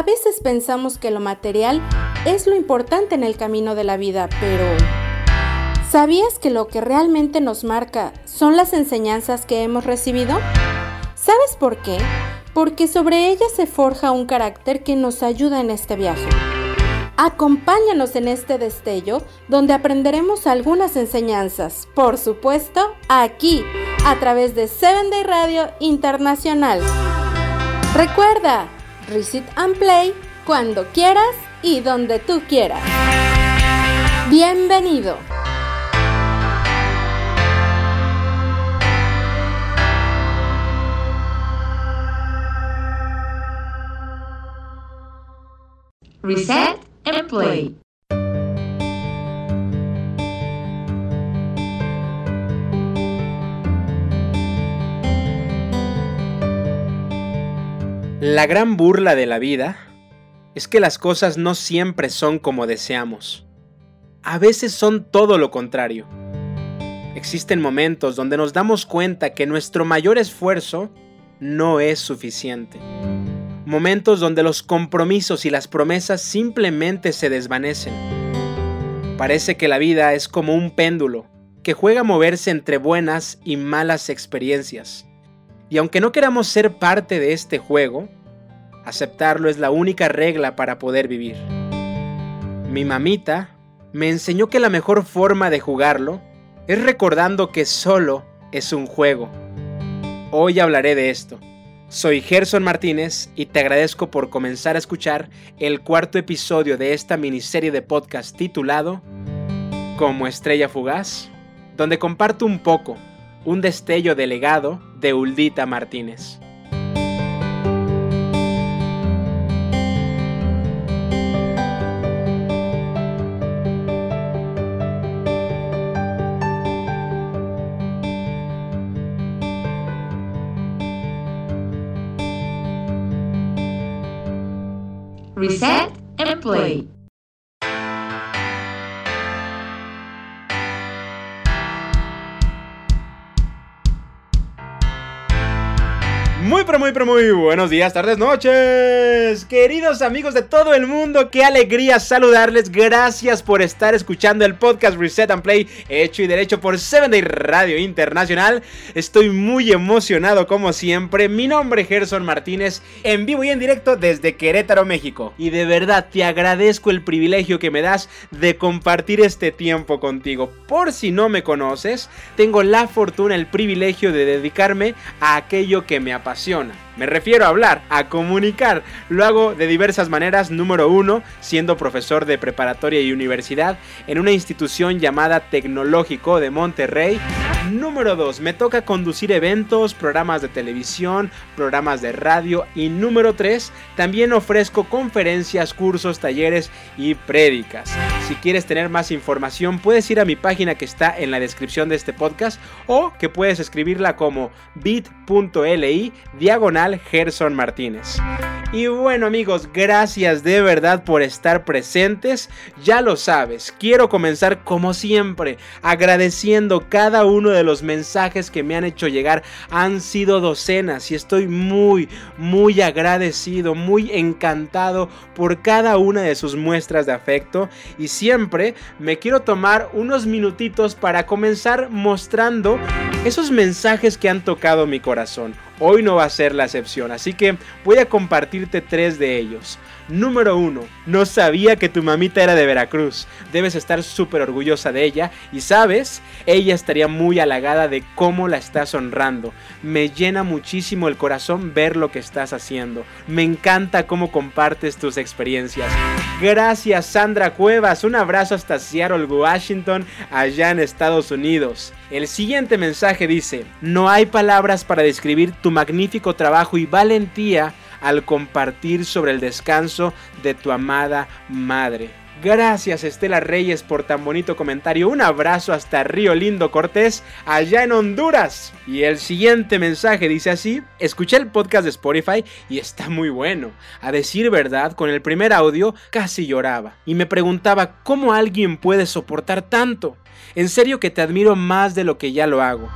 A veces pensamos que lo material es lo importante en el camino de la vida, pero ¿sabías que lo que realmente nos marca son las enseñanzas que hemos recibido? ¿Sabes por qué? Porque sobre ellas se forja un carácter que nos ayuda en este viaje. Acompáñanos en este destello donde aprenderemos algunas enseñanzas, por supuesto, aquí, a través de Seven Day Radio Internacional. Recuerda, Reset and Play cuando quieras y donde tú quieras. Bienvenido. Reset and play. La gran burla de la vida es que las cosas no siempre son como deseamos. A veces son todo lo contrario. Existen momentos donde nos damos cuenta que nuestro mayor esfuerzo no es suficiente momentos donde los compromisos y las promesas simplemente se desvanecen. Parece que la vida es como un péndulo, que juega a moverse entre buenas y malas experiencias. Y aunque no queramos ser parte de este juego, aceptarlo es la única regla para poder vivir. Mi mamita me enseñó que la mejor forma de jugarlo es recordando que solo es un juego. Hoy hablaré de esto soy Gerson Martínez y te agradezco por comenzar a escuchar el cuarto episodio de esta miniserie de podcast titulado Como Estrella Fugaz, donde comparto un poco, un destello de legado de Uldita Martínez. Muy buenos días, tardes, noches, queridos amigos de todo el mundo, qué alegría saludarles, gracias por estar escuchando el podcast Reset and Play hecho y derecho por 7 Day Radio Internacional, estoy muy emocionado como siempre, mi nombre es Gerson Martínez, en vivo y en directo desde Querétaro, México, y de verdad te agradezco el privilegio que me das de compartir este tiempo contigo, por si no me conoces, tengo la fortuna, el privilegio de dedicarme a aquello que me apasiona me refiero a hablar, a comunicar. Lo hago de diversas maneras. Número uno, siendo profesor de preparatoria y universidad en una institución llamada Tecnológico de Monterrey. Número 2. Me toca conducir eventos, programas de televisión, programas de radio. Y número 3. También ofrezco conferencias, cursos, talleres y prédicas. Si quieres tener más información, puedes ir a mi página que está en la descripción de este podcast o que puedes escribirla como bit.li diagonal Gerson Martínez. Y bueno amigos, gracias de verdad por estar presentes. Ya lo sabes, quiero comenzar como siempre agradeciendo cada uno de los mensajes que me han hecho llegar. Han sido docenas y estoy muy, muy agradecido, muy encantado por cada una de sus muestras de afecto. Y siempre me quiero tomar unos minutitos para comenzar mostrando esos mensajes que han tocado mi corazón. Hoy no va a ser la excepción, así que voy a compartirte tres de ellos. Número 1. No sabía que tu mamita era de Veracruz. Debes estar súper orgullosa de ella y sabes, ella estaría muy halagada de cómo la estás honrando. Me llena muchísimo el corazón ver lo que estás haciendo. Me encanta cómo compartes tus experiencias. Gracias Sandra Cuevas. Un abrazo hasta Seattle, Washington, allá en Estados Unidos. El siguiente mensaje dice, no hay palabras para describir tu magnífico trabajo y valentía al compartir sobre el descanso de tu amada madre. Gracias Estela Reyes por tan bonito comentario. Un abrazo hasta Río Lindo Cortés, allá en Honduras. Y el siguiente mensaje dice así, escuché el podcast de Spotify y está muy bueno. A decir verdad, con el primer audio casi lloraba. Y me preguntaba cómo alguien puede soportar tanto. En serio que te admiro más de lo que ya lo hago.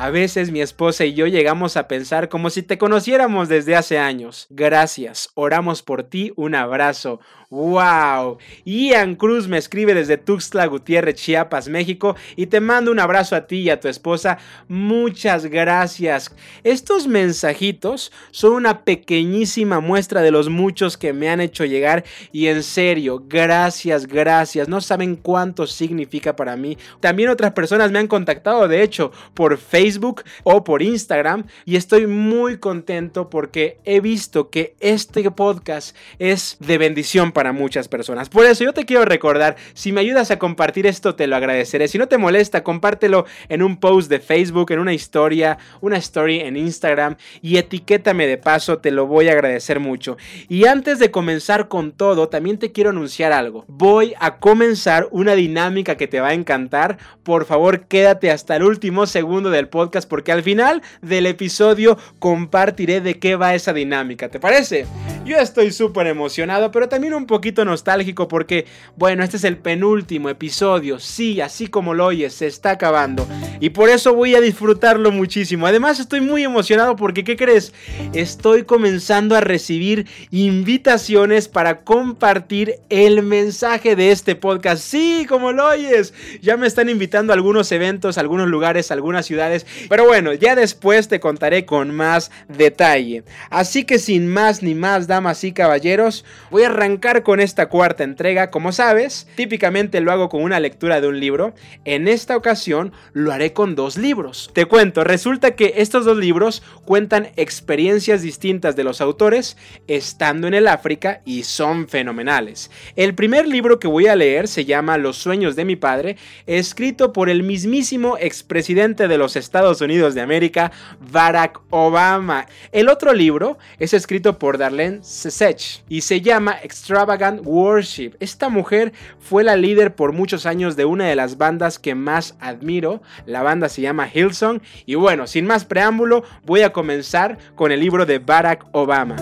A veces mi esposa y yo llegamos a pensar como si te conociéramos desde hace años. Gracias, oramos por ti, un abrazo. ¡Wow! Ian Cruz me escribe desde Tuxtla Gutiérrez, Chiapas, México, y te mando un abrazo a ti y a tu esposa. Muchas gracias. Estos mensajitos son una pequeñísima muestra de los muchos que me han hecho llegar, y en serio, gracias, gracias. No saben cuánto significa para mí. También otras personas me han contactado, de hecho, por Facebook o por Instagram, y estoy muy contento porque he visto que este podcast es de bendición para muchas personas. Por eso yo te quiero recordar, si me ayudas a compartir esto te lo agradeceré. Si no te molesta, compártelo en un post de Facebook, en una historia, una story en Instagram y etiquétame de paso, te lo voy a agradecer mucho. Y antes de comenzar con todo, también te quiero anunciar algo. Voy a comenzar una dinámica que te va a encantar. Por favor, quédate hasta el último segundo del podcast porque al final del episodio compartiré de qué va esa dinámica. ¿Te parece? Yo estoy súper emocionado, pero también un poquito nostálgico porque, bueno, este es el penúltimo episodio. Sí, así como lo oyes, se está acabando. Y por eso voy a disfrutarlo muchísimo. Además, estoy muy emocionado porque, ¿qué crees? Estoy comenzando a recibir invitaciones para compartir el mensaje de este podcast. Sí, como lo oyes. Ya me están invitando a algunos eventos, algunos lugares, algunas ciudades. Pero bueno, ya después te contaré con más detalle. Así que sin más ni más, damas y caballeros, voy a arrancar con esta cuarta entrega. Como sabes, típicamente lo hago con una lectura de un libro. En esta ocasión lo haré con dos libros. Te cuento, resulta que estos dos libros cuentan experiencias distintas de los autores estando en el África y son fenomenales. El primer libro que voy a leer se llama Los sueños de mi padre, escrito por el mismísimo expresidente de los Estados Unidos de América, Barack Obama. El otro libro es escrito por Darlene Sesech y se llama Extravagant Worship. Esta mujer fue la líder por muchos años de una de las bandas que más admiro. La banda se llama Hillsong. Y bueno, sin más preámbulo, voy a comenzar con el libro de Barack Obama.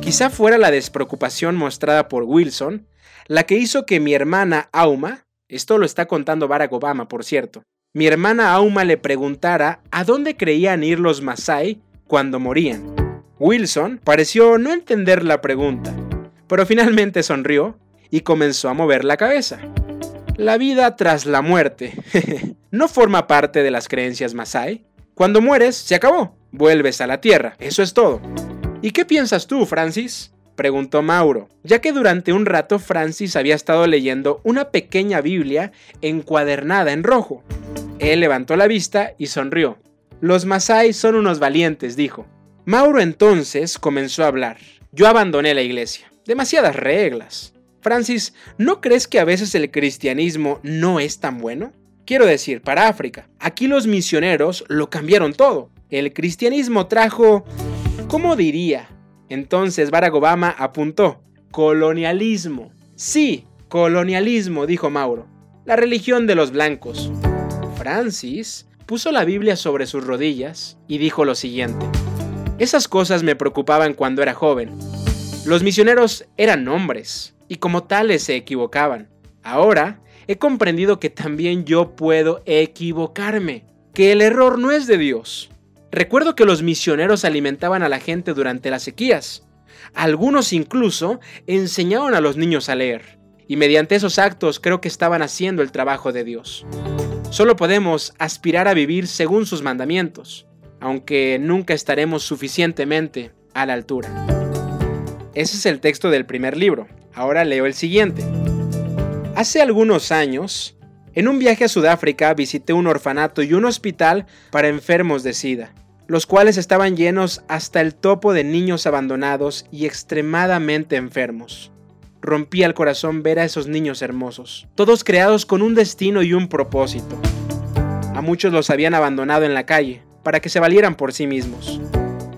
Quizá fuera la despreocupación mostrada por Wilson la que hizo que mi hermana Auma, esto lo está contando Barack Obama, por cierto, mi hermana Auma le preguntara a dónde creían ir los Masai cuando morían. Wilson pareció no entender la pregunta, pero finalmente sonrió y comenzó a mover la cabeza. La vida tras la muerte no forma parte de las creencias Masai. Cuando mueres, se acabó. Vuelves a la tierra. Eso es todo. ¿Y qué piensas tú, Francis? preguntó Mauro, ya que durante un rato Francis había estado leyendo una pequeña Biblia encuadernada en rojo. Él levantó la vista y sonrió. Los Masai son unos valientes, dijo. Mauro entonces comenzó a hablar. Yo abandoné la iglesia. Demasiadas reglas. Francis, ¿no crees que a veces el cristianismo no es tan bueno? Quiero decir, para África. Aquí los misioneros lo cambiaron todo. El cristianismo trajo... ¿Cómo diría? Entonces Barack Obama apuntó. Colonialismo. Sí, colonialismo, dijo Mauro. La religión de los blancos. Francis puso la Biblia sobre sus rodillas y dijo lo siguiente. Esas cosas me preocupaban cuando era joven. Los misioneros eran hombres y como tales se equivocaban. Ahora he comprendido que también yo puedo equivocarme, que el error no es de Dios. Recuerdo que los misioneros alimentaban a la gente durante las sequías. Algunos incluso enseñaron a los niños a leer. Y mediante esos actos creo que estaban haciendo el trabajo de Dios. Solo podemos aspirar a vivir según sus mandamientos, aunque nunca estaremos suficientemente a la altura. Ese es el texto del primer libro. Ahora leo el siguiente. Hace algunos años, en un viaje a Sudáfrica visité un orfanato y un hospital para enfermos de SIDA, los cuales estaban llenos hasta el topo de niños abandonados y extremadamente enfermos. Rompía el corazón ver a esos niños hermosos, todos creados con un destino y un propósito. A muchos los habían abandonado en la calle, para que se valieran por sí mismos.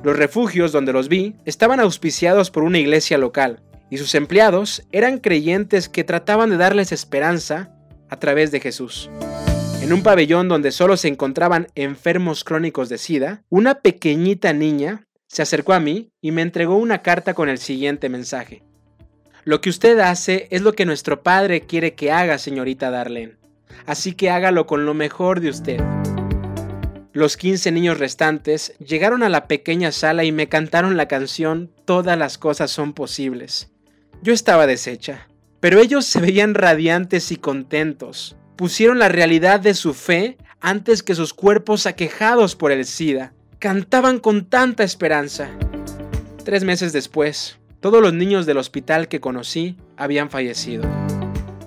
Los refugios donde los vi estaban auspiciados por una iglesia local, y sus empleados eran creyentes que trataban de darles esperanza a través de Jesús. En un pabellón donde solo se encontraban enfermos crónicos de SIDA, una pequeñita niña se acercó a mí y me entregó una carta con el siguiente mensaje. Lo que usted hace es lo que nuestro Padre quiere que haga, señorita Darlene. Así que hágalo con lo mejor de usted. Los 15 niños restantes llegaron a la pequeña sala y me cantaron la canción Todas las cosas son posibles. Yo estaba deshecha, pero ellos se veían radiantes y contentos. Pusieron la realidad de su fe antes que sus cuerpos aquejados por el SIDA. Cantaban con tanta esperanza. Tres meses después, todos los niños del hospital que conocí habían fallecido.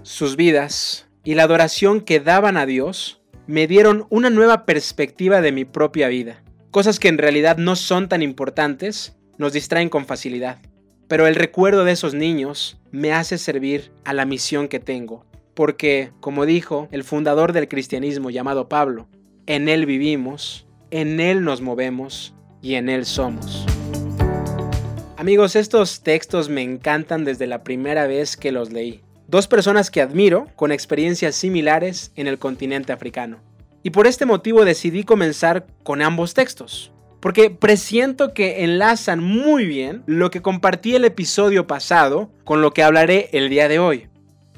Sus vidas y la adoración que daban a Dios me dieron una nueva perspectiva de mi propia vida. Cosas que en realidad no son tan importantes nos distraen con facilidad. Pero el recuerdo de esos niños me hace servir a la misión que tengo. Porque, como dijo el fundador del cristianismo llamado Pablo, en Él vivimos, en Él nos movemos y en Él somos. Amigos, estos textos me encantan desde la primera vez que los leí. Dos personas que admiro con experiencias similares en el continente africano. Y por este motivo decidí comenzar con ambos textos. Porque presiento que enlazan muy bien lo que compartí el episodio pasado con lo que hablaré el día de hoy.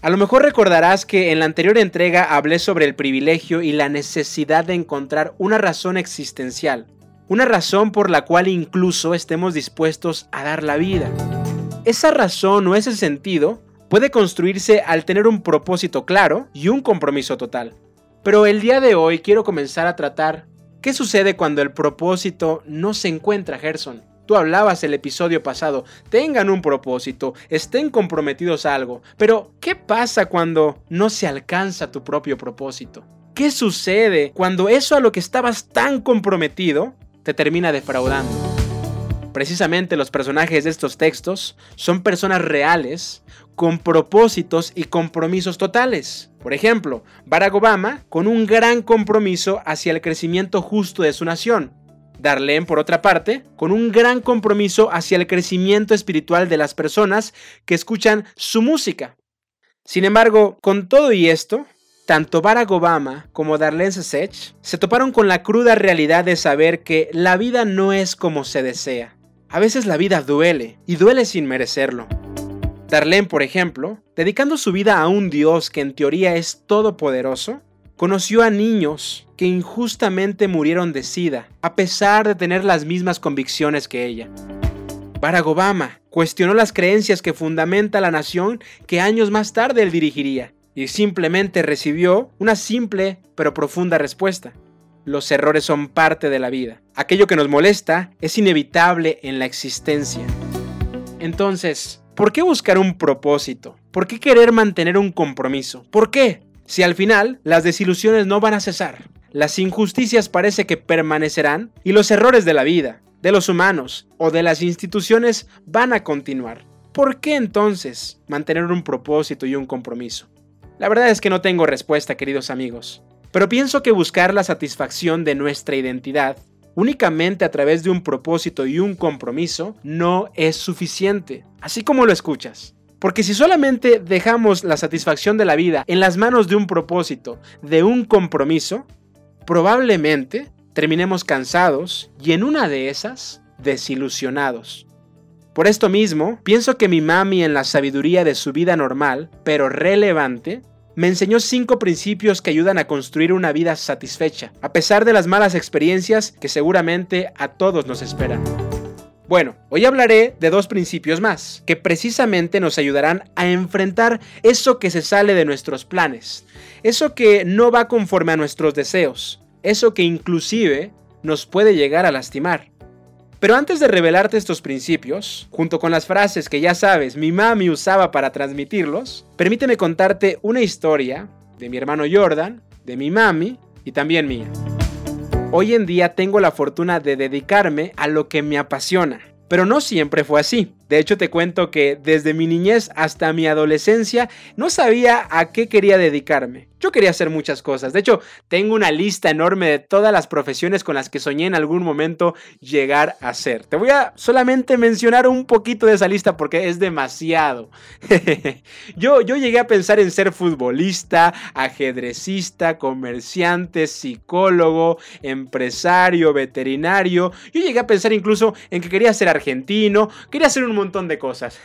A lo mejor recordarás que en la anterior entrega hablé sobre el privilegio y la necesidad de encontrar una razón existencial una razón por la cual incluso estemos dispuestos a dar la vida. Esa razón o ese sentido puede construirse al tener un propósito claro y un compromiso total. Pero el día de hoy quiero comenzar a tratar qué sucede cuando el propósito no se encuentra, Gerson. Tú hablabas el episodio pasado, tengan un propósito, estén comprometidos a algo, pero ¿qué pasa cuando no se alcanza tu propio propósito? ¿Qué sucede cuando eso a lo que estabas tan comprometido te termina defraudando. Precisamente los personajes de estos textos son personas reales con propósitos y compromisos totales. Por ejemplo, Barack Obama con un gran compromiso hacia el crecimiento justo de su nación. Darlene, por otra parte, con un gran compromiso hacia el crecimiento espiritual de las personas que escuchan su música. Sin embargo, con todo y esto, tanto Barack Obama como Darlene Sech se toparon con la cruda realidad de saber que la vida no es como se desea. A veces la vida duele, y duele sin merecerlo. Darlene, por ejemplo, dedicando su vida a un Dios que en teoría es todopoderoso, conoció a niños que injustamente murieron de sida, a pesar de tener las mismas convicciones que ella. Barack Obama cuestionó las creencias que fundamenta la nación que años más tarde él dirigiría, y simplemente recibió una simple pero profunda respuesta. Los errores son parte de la vida. Aquello que nos molesta es inevitable en la existencia. Entonces, ¿por qué buscar un propósito? ¿Por qué querer mantener un compromiso? ¿Por qué? Si al final las desilusiones no van a cesar, las injusticias parece que permanecerán y los errores de la vida, de los humanos o de las instituciones van a continuar. ¿Por qué entonces mantener un propósito y un compromiso? La verdad es que no tengo respuesta, queridos amigos. Pero pienso que buscar la satisfacción de nuestra identidad únicamente a través de un propósito y un compromiso no es suficiente, así como lo escuchas. Porque si solamente dejamos la satisfacción de la vida en las manos de un propósito, de un compromiso, probablemente terminemos cansados y en una de esas, desilusionados. Por esto mismo, pienso que mi mami en la sabiduría de su vida normal, pero relevante, me enseñó cinco principios que ayudan a construir una vida satisfecha, a pesar de las malas experiencias que seguramente a todos nos esperan. Bueno, hoy hablaré de dos principios más, que precisamente nos ayudarán a enfrentar eso que se sale de nuestros planes, eso que no va conforme a nuestros deseos, eso que inclusive nos puede llegar a lastimar. Pero antes de revelarte estos principios, junto con las frases que ya sabes mi mami usaba para transmitirlos, permíteme contarte una historia de mi hermano Jordan, de mi mami y también mía. Hoy en día tengo la fortuna de dedicarme a lo que me apasiona, pero no siempre fue así. De hecho, te cuento que desde mi niñez hasta mi adolescencia no sabía a qué quería dedicarme. Yo quería hacer muchas cosas. De hecho, tengo una lista enorme de todas las profesiones con las que soñé en algún momento llegar a ser. Te voy a solamente mencionar un poquito de esa lista porque es demasiado. yo, yo llegué a pensar en ser futbolista, ajedrecista, comerciante, psicólogo, empresario, veterinario. Yo llegué a pensar incluso en que quería ser argentino, quería ser un montón de cosas.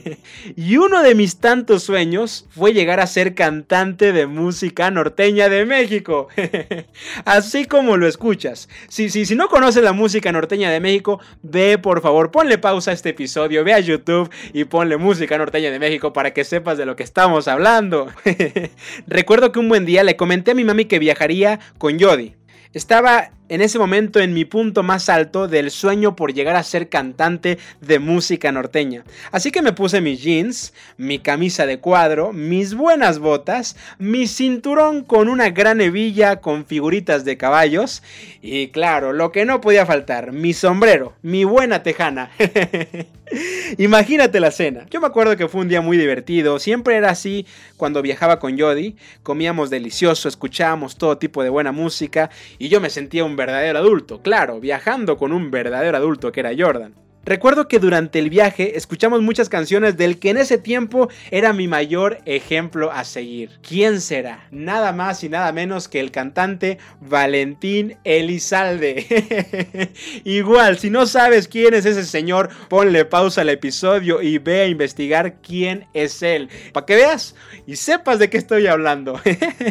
y uno de mis tantos sueños fue llegar a ser cantante de música norteña de México. Así como lo escuchas. Si, si, si no conoces la música norteña de México, ve por favor, ponle pausa a este episodio, ve a YouTube y ponle música norteña de México para que sepas de lo que estamos hablando. Recuerdo que un buen día le comenté a mi mami que viajaría con Jody. Estaba en ese momento en mi punto más alto del sueño por llegar a ser cantante de música norteña. Así que me puse mis jeans, mi camisa de cuadro, mis buenas botas, mi cinturón con una gran hebilla con figuritas de caballos y claro, lo que no podía faltar, mi sombrero, mi buena tejana. Imagínate la cena. Yo me acuerdo que fue un día muy divertido, siempre era así cuando viajaba con Jody, comíamos delicioso, escuchábamos todo tipo de buena música y yo me sentía un verdadero adulto, claro, viajando con un verdadero adulto que era Jordan. Recuerdo que durante el viaje escuchamos muchas canciones del que en ese tiempo era mi mayor ejemplo a seguir. ¿Quién será? Nada más y nada menos que el cantante Valentín Elizalde. Igual, si no sabes quién es ese señor, ponle pausa al episodio y ve a investigar quién es él. Para que veas y sepas de qué estoy hablando.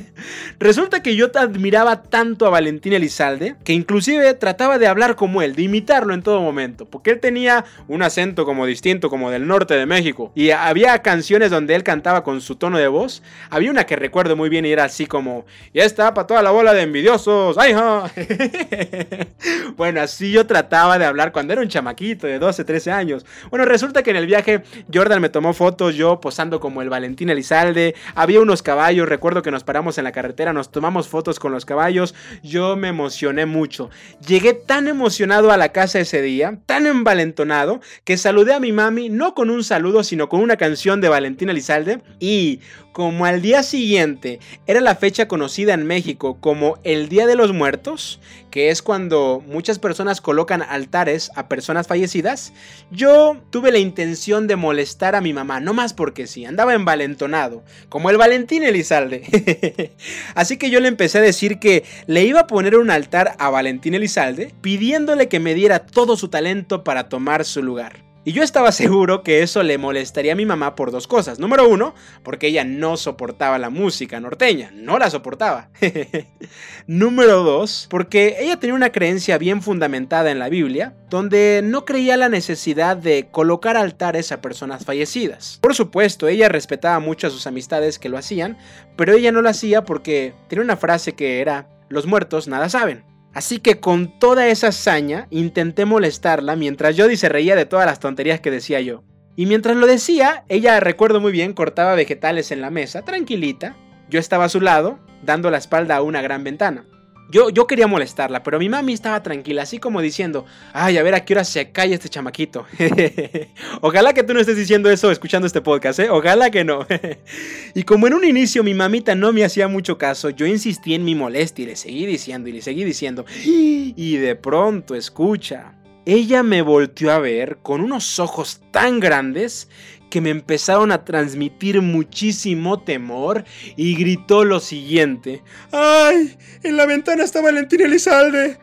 Resulta que yo te admiraba tanto a Valentín Elizalde que inclusive trataba de hablar como él, de imitarlo en todo momento, porque él tenía un acento como distinto, como del norte de México. Y había canciones donde él cantaba con su tono de voz. Había una que recuerdo muy bien y era así como, ya está para toda la bola de envidiosos. ¡Ay, bueno, así yo trataba de hablar cuando era un chamaquito de 12, 13 años. Bueno, resulta que en el viaje Jordan me tomó fotos, yo posando como el Valentín Elizalde. Había unos caballos, recuerdo que nos paramos en la carretera, nos tomamos fotos con los caballos. Yo me emocioné mucho. Llegué tan emocionado a la casa ese día, tan envalentonado que saludé a mi mami no con un saludo, sino con una canción de Valentina Lizalde. Y como al día siguiente era la fecha conocida en México como el Día de los Muertos, que es cuando muchas personas colocan altares a personas fallecidas, yo tuve la intención de molestar a mi mamá, no más porque sí, andaba envalentonado, como el Valentín Elizalde. Así que yo le empecé a decir que le iba a poner un altar a Valentín Elizalde, pidiéndole que me diera todo su talento para tomar su lugar. Y yo estaba seguro que eso le molestaría a mi mamá por dos cosas. Número uno, porque ella no soportaba la música norteña, no la soportaba. Número dos, porque ella tenía una creencia bien fundamentada en la Biblia, donde no creía la necesidad de colocar altares a personas fallecidas. Por supuesto, ella respetaba mucho a sus amistades que lo hacían, pero ella no lo hacía porque tenía una frase que era, los muertos nada saben. Así que con toda esa hazaña intenté molestarla mientras Jody se reía de todas las tonterías que decía yo. Y mientras lo decía, ella, recuerdo muy bien, cortaba vegetales en la mesa, tranquilita. Yo estaba a su lado, dando la espalda a una gran ventana. Yo, yo quería molestarla, pero mi mami estaba tranquila, así como diciendo, ay, a ver a qué hora se calla este chamaquito. Ojalá que tú no estés diciendo eso escuchando este podcast, ¿eh? Ojalá que no. y como en un inicio mi mamita no me hacía mucho caso, yo insistí en mi molestia y le seguí diciendo y le seguí diciendo. Y de pronto, escucha, ella me volteó a ver con unos ojos tan grandes que me empezaron a transmitir muchísimo temor y gritó lo siguiente. ¡Ay! En la ventana está Valentín Elizalde.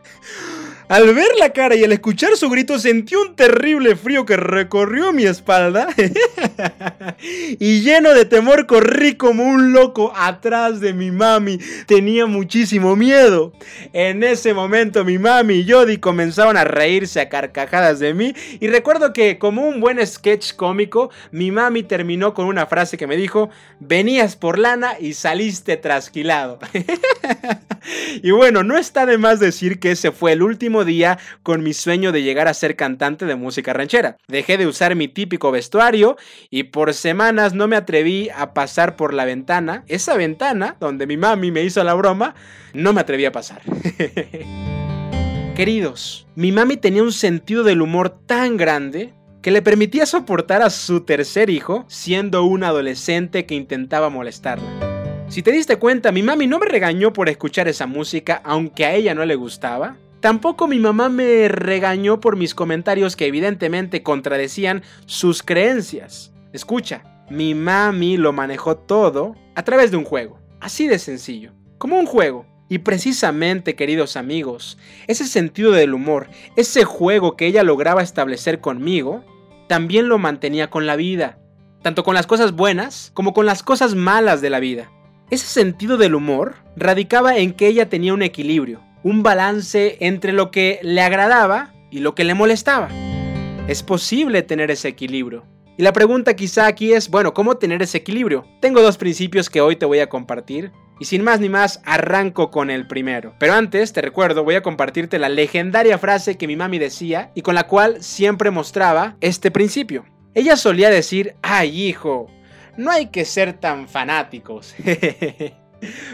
Al ver la cara y al escuchar su grito sentí un terrible frío que recorrió mi espalda y lleno de temor corrí como un loco atrás de mi mami. Tenía muchísimo miedo. En ese momento mi mami y Jody comenzaron a reírse a carcajadas de mí y recuerdo que como un buen sketch cómico mi mami terminó con una frase que me dijo, venías por lana y saliste trasquilado. y bueno, no está de más decir que ese fue el último día con mi sueño de llegar a ser cantante de música ranchera. Dejé de usar mi típico vestuario y por semanas no me atreví a pasar por la ventana, esa ventana donde mi mami me hizo la broma, no me atreví a pasar. Queridos, mi mami tenía un sentido del humor tan grande que le permitía soportar a su tercer hijo siendo un adolescente que intentaba molestarla. Si te diste cuenta, mi mami no me regañó por escuchar esa música, aunque a ella no le gustaba. Tampoco mi mamá me regañó por mis comentarios que evidentemente contradecían sus creencias. Escucha, mi mami lo manejó todo a través de un juego. Así de sencillo. Como un juego. Y precisamente, queridos amigos, ese sentido del humor, ese juego que ella lograba establecer conmigo, también lo mantenía con la vida, tanto con las cosas buenas como con las cosas malas de la vida. Ese sentido del humor radicaba en que ella tenía un equilibrio, un balance entre lo que le agradaba y lo que le molestaba. Es posible tener ese equilibrio. Y la pregunta quizá aquí es, bueno, ¿cómo tener ese equilibrio? Tengo dos principios que hoy te voy a compartir. Y sin más ni más, arranco con el primero. Pero antes, te recuerdo, voy a compartirte la legendaria frase que mi mami decía y con la cual siempre mostraba este principio. Ella solía decir, ay hijo, no hay que ser tan fanáticos.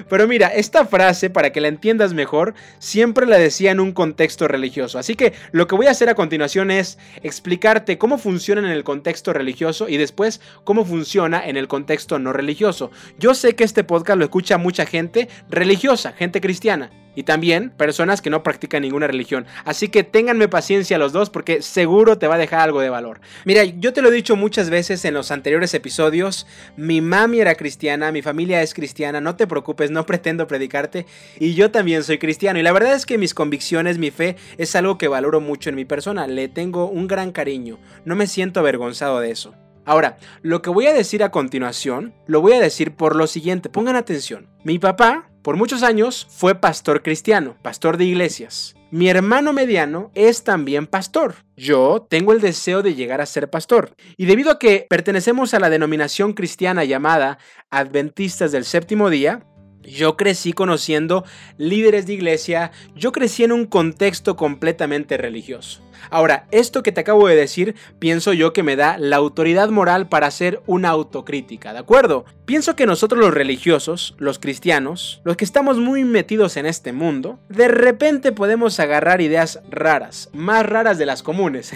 Pero mira, esta frase, para que la entiendas mejor, siempre la decía en un contexto religioso. Así que lo que voy a hacer a continuación es explicarte cómo funciona en el contexto religioso y después cómo funciona en el contexto no religioso. Yo sé que este podcast lo escucha mucha gente religiosa, gente cristiana y también personas que no practican ninguna religión. Así que ténganme paciencia los dos porque seguro te va a dejar algo de valor. Mira, yo te lo he dicho muchas veces en los anteriores episodios, mi mami era cristiana, mi familia es cristiana, no te preocupes, no pretendo predicarte y yo también soy cristiano y la verdad es que mis convicciones, mi fe es algo que valoro mucho en mi persona, le tengo un gran cariño, no me siento avergonzado de eso. Ahora, lo que voy a decir a continuación, lo voy a decir por lo siguiente, pongan atención. Mi papá por muchos años fue pastor cristiano, pastor de iglesias. Mi hermano mediano es también pastor. Yo tengo el deseo de llegar a ser pastor. Y debido a que pertenecemos a la denominación cristiana llamada Adventistas del Séptimo Día, yo crecí conociendo líderes de iglesia, yo crecí en un contexto completamente religioso. Ahora, esto que te acabo de decir, pienso yo que me da la autoridad moral para hacer una autocrítica, ¿de acuerdo? Pienso que nosotros los religiosos, los cristianos, los que estamos muy metidos en este mundo, de repente podemos agarrar ideas raras, más raras de las comunes.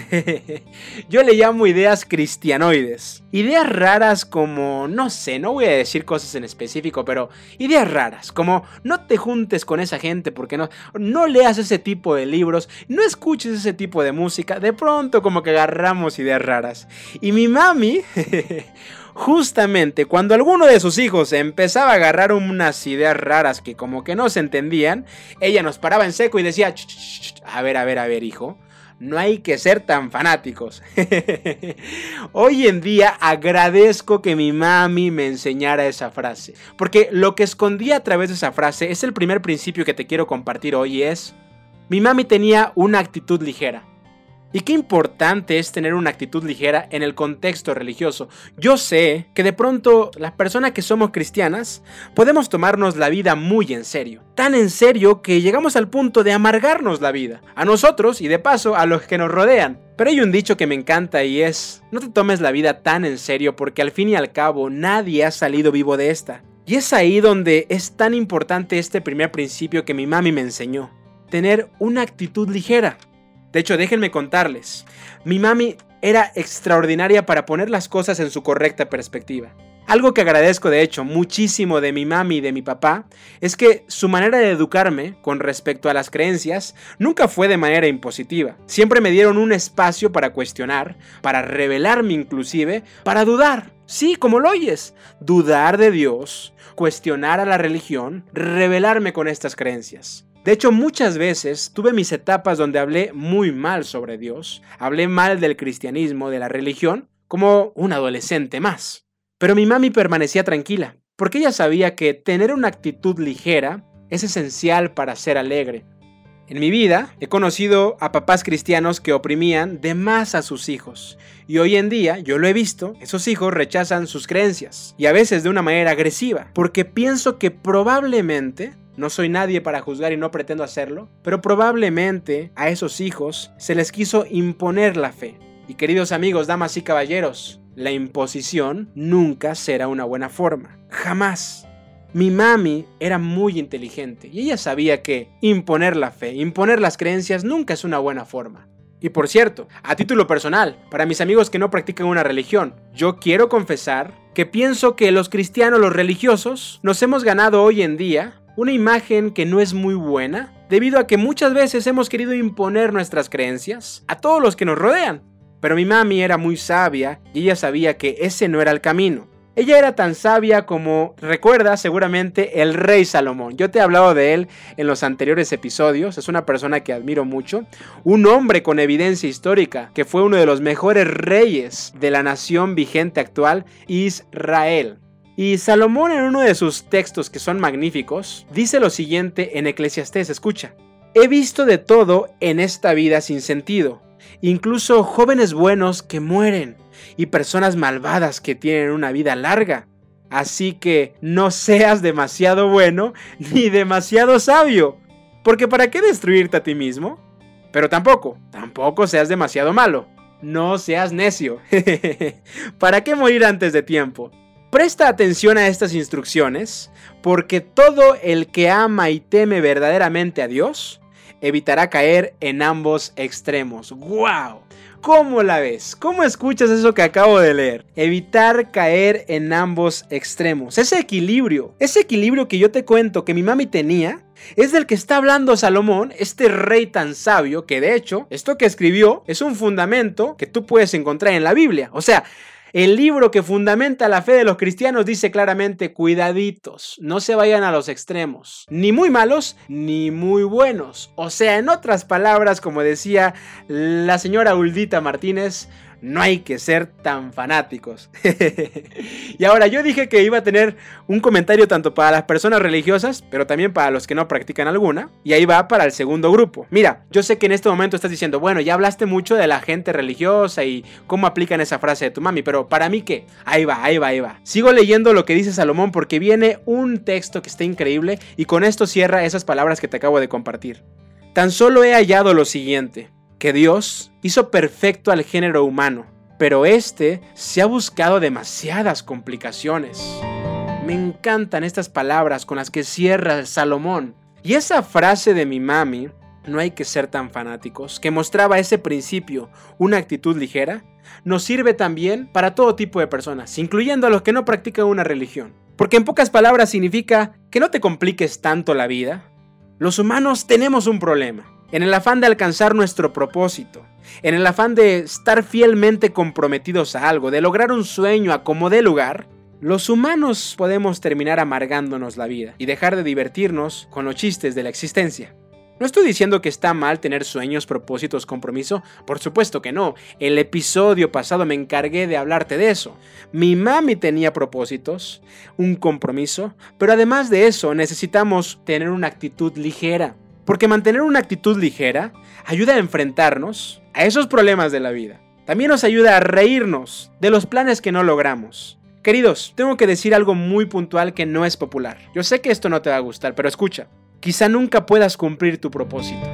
yo le llamo ideas cristianoides. Ideas raras como, no sé, no voy a decir cosas en específico, pero ideas raras, como no te juntes con esa gente porque no, no leas ese tipo de libros, no escuches ese tipo música, de pronto como que agarramos ideas raras. Y mi mami, justamente cuando alguno de sus hijos empezaba a agarrar unas ideas raras que como que no se entendían, ella nos paraba en seco y decía, a ver, a ver, a ver, hijo. No hay que ser tan fanáticos. Hoy en día agradezco que mi mami me enseñara esa frase. Porque lo que escondía a través de esa frase es el primer principio que te quiero compartir hoy es... Mi mami tenía una actitud ligera. Y qué importante es tener una actitud ligera en el contexto religioso. Yo sé que de pronto las personas que somos cristianas podemos tomarnos la vida muy en serio. Tan en serio que llegamos al punto de amargarnos la vida. A nosotros y de paso a los que nos rodean. Pero hay un dicho que me encanta y es, no te tomes la vida tan en serio porque al fin y al cabo nadie ha salido vivo de esta. Y es ahí donde es tan importante este primer principio que mi mami me enseñó. Tener una actitud ligera. De hecho, déjenme contarles, mi mami era extraordinaria para poner las cosas en su correcta perspectiva. Algo que agradezco de hecho muchísimo de mi mami y de mi papá es que su manera de educarme con respecto a las creencias nunca fue de manera impositiva. Siempre me dieron un espacio para cuestionar, para revelarme inclusive, para dudar. Sí, como lo oyes, dudar de Dios, cuestionar a la religión, revelarme con estas creencias. De hecho, muchas veces tuve mis etapas donde hablé muy mal sobre Dios, hablé mal del cristianismo, de la religión, como un adolescente más. Pero mi mami permanecía tranquila, porque ella sabía que tener una actitud ligera es esencial para ser alegre. En mi vida he conocido a papás cristianos que oprimían de más a sus hijos, y hoy en día yo lo he visto, esos hijos rechazan sus creencias, y a veces de una manera agresiva, porque pienso que probablemente no soy nadie para juzgar y no pretendo hacerlo, pero probablemente a esos hijos se les quiso imponer la fe. Y queridos amigos, damas y caballeros, la imposición nunca será una buena forma. Jamás. Mi mami era muy inteligente y ella sabía que imponer la fe, imponer las creencias nunca es una buena forma. Y por cierto, a título personal, para mis amigos que no practican una religión, yo quiero confesar que pienso que los cristianos, los religiosos, nos hemos ganado hoy en día una imagen que no es muy buena, debido a que muchas veces hemos querido imponer nuestras creencias a todos los que nos rodean. Pero mi mami era muy sabia y ella sabía que ese no era el camino. Ella era tan sabia como recuerda seguramente el rey Salomón. Yo te he hablado de él en los anteriores episodios. Es una persona que admiro mucho. Un hombre con evidencia histórica que fue uno de los mejores reyes de la nación vigente actual, Israel. Y Salomón en uno de sus textos que son magníficos, dice lo siguiente en Eclesiastés, escucha. He visto de todo en esta vida sin sentido, incluso jóvenes buenos que mueren y personas malvadas que tienen una vida larga. Así que no seas demasiado bueno ni demasiado sabio. Porque ¿para qué destruirte a ti mismo? Pero tampoco, tampoco seas demasiado malo. No seas necio. ¿Para qué morir antes de tiempo? Presta atención a estas instrucciones, porque todo el que ama y teme verdaderamente a Dios, evitará caer en ambos extremos. ¡Wow! ¿Cómo la ves? ¿Cómo escuchas eso que acabo de leer? Evitar caer en ambos extremos. Ese equilibrio, ese equilibrio que yo te cuento que mi mami tenía, es del que está hablando Salomón, este rey tan sabio, que de hecho, esto que escribió es un fundamento que tú puedes encontrar en la Biblia. O sea, el libro que fundamenta la fe de los cristianos dice claramente, cuidaditos, no se vayan a los extremos, ni muy malos, ni muy buenos. O sea, en otras palabras, como decía la señora Uldita Martínez, no hay que ser tan fanáticos. y ahora yo dije que iba a tener un comentario tanto para las personas religiosas, pero también para los que no practican alguna. Y ahí va para el segundo grupo. Mira, yo sé que en este momento estás diciendo, bueno, ya hablaste mucho de la gente religiosa y cómo aplican esa frase de tu mami, pero para mí qué? Ahí va, ahí va, ahí va. Sigo leyendo lo que dice Salomón porque viene un texto que está increíble y con esto cierra esas palabras que te acabo de compartir. Tan solo he hallado lo siguiente que Dios hizo perfecto al género humano, pero este se ha buscado demasiadas complicaciones. Me encantan estas palabras con las que cierra Salomón. Y esa frase de mi mami, no hay que ser tan fanáticos, que mostraba ese principio, una actitud ligera, nos sirve también para todo tipo de personas, incluyendo a los que no practican una religión. Porque en pocas palabras significa que no te compliques tanto la vida. Los humanos tenemos un problema en el afán de alcanzar nuestro propósito, en el afán de estar fielmente comprometidos a algo, de lograr un sueño a como dé lugar, los humanos podemos terminar amargándonos la vida y dejar de divertirnos con los chistes de la existencia. No estoy diciendo que está mal tener sueños, propósitos, compromiso, por supuesto que no. El episodio pasado me encargué de hablarte de eso. Mi mami tenía propósitos, un compromiso, pero además de eso necesitamos tener una actitud ligera. Porque mantener una actitud ligera ayuda a enfrentarnos a esos problemas de la vida. También nos ayuda a reírnos de los planes que no logramos. Queridos, tengo que decir algo muy puntual que no es popular. Yo sé que esto no te va a gustar, pero escucha. Quizá nunca puedas cumplir tu propósito.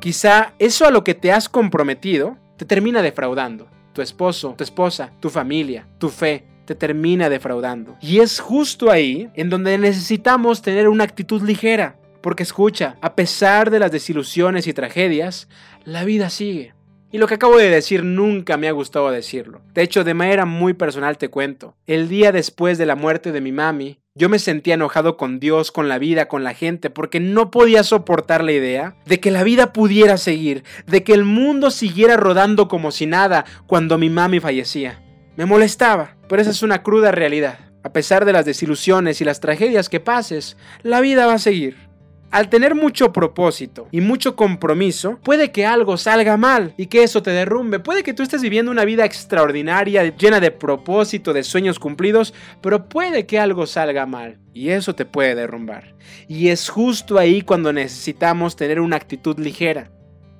Quizá eso a lo que te has comprometido te termina defraudando. Tu esposo, tu esposa, tu familia, tu fe, te termina defraudando. Y es justo ahí en donde necesitamos tener una actitud ligera. Porque escucha, a pesar de las desilusiones y tragedias, la vida sigue. Y lo que acabo de decir nunca me ha gustado decirlo. De hecho, de manera muy personal te cuento. El día después de la muerte de mi mami, yo me sentía enojado con Dios, con la vida, con la gente, porque no podía soportar la idea de que la vida pudiera seguir, de que el mundo siguiera rodando como si nada cuando mi mami fallecía. Me molestaba, pero esa es una cruda realidad. A pesar de las desilusiones y las tragedias que pases, la vida va a seguir. Al tener mucho propósito y mucho compromiso, puede que algo salga mal y que eso te derrumbe. Puede que tú estés viviendo una vida extraordinaria, llena de propósito, de sueños cumplidos, pero puede que algo salga mal y eso te puede derrumbar. Y es justo ahí cuando necesitamos tener una actitud ligera.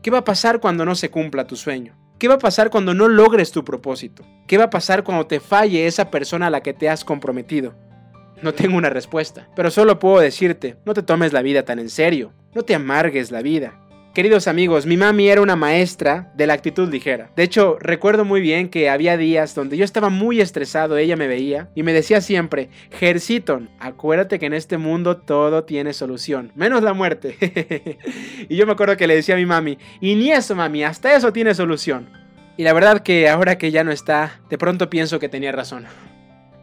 ¿Qué va a pasar cuando no se cumpla tu sueño? ¿Qué va a pasar cuando no logres tu propósito? ¿Qué va a pasar cuando te falle esa persona a la que te has comprometido? No tengo una respuesta, pero solo puedo decirte, no te tomes la vida tan en serio, no te amargues la vida. Queridos amigos, mi mami era una maestra de la actitud ligera. De hecho, recuerdo muy bien que había días donde yo estaba muy estresado, ella me veía y me decía siempre, Gersiton, acuérdate que en este mundo todo tiene solución, menos la muerte. y yo me acuerdo que le decía a mi mami, y ni eso mami, hasta eso tiene solución. Y la verdad que ahora que ya no está, de pronto pienso que tenía razón.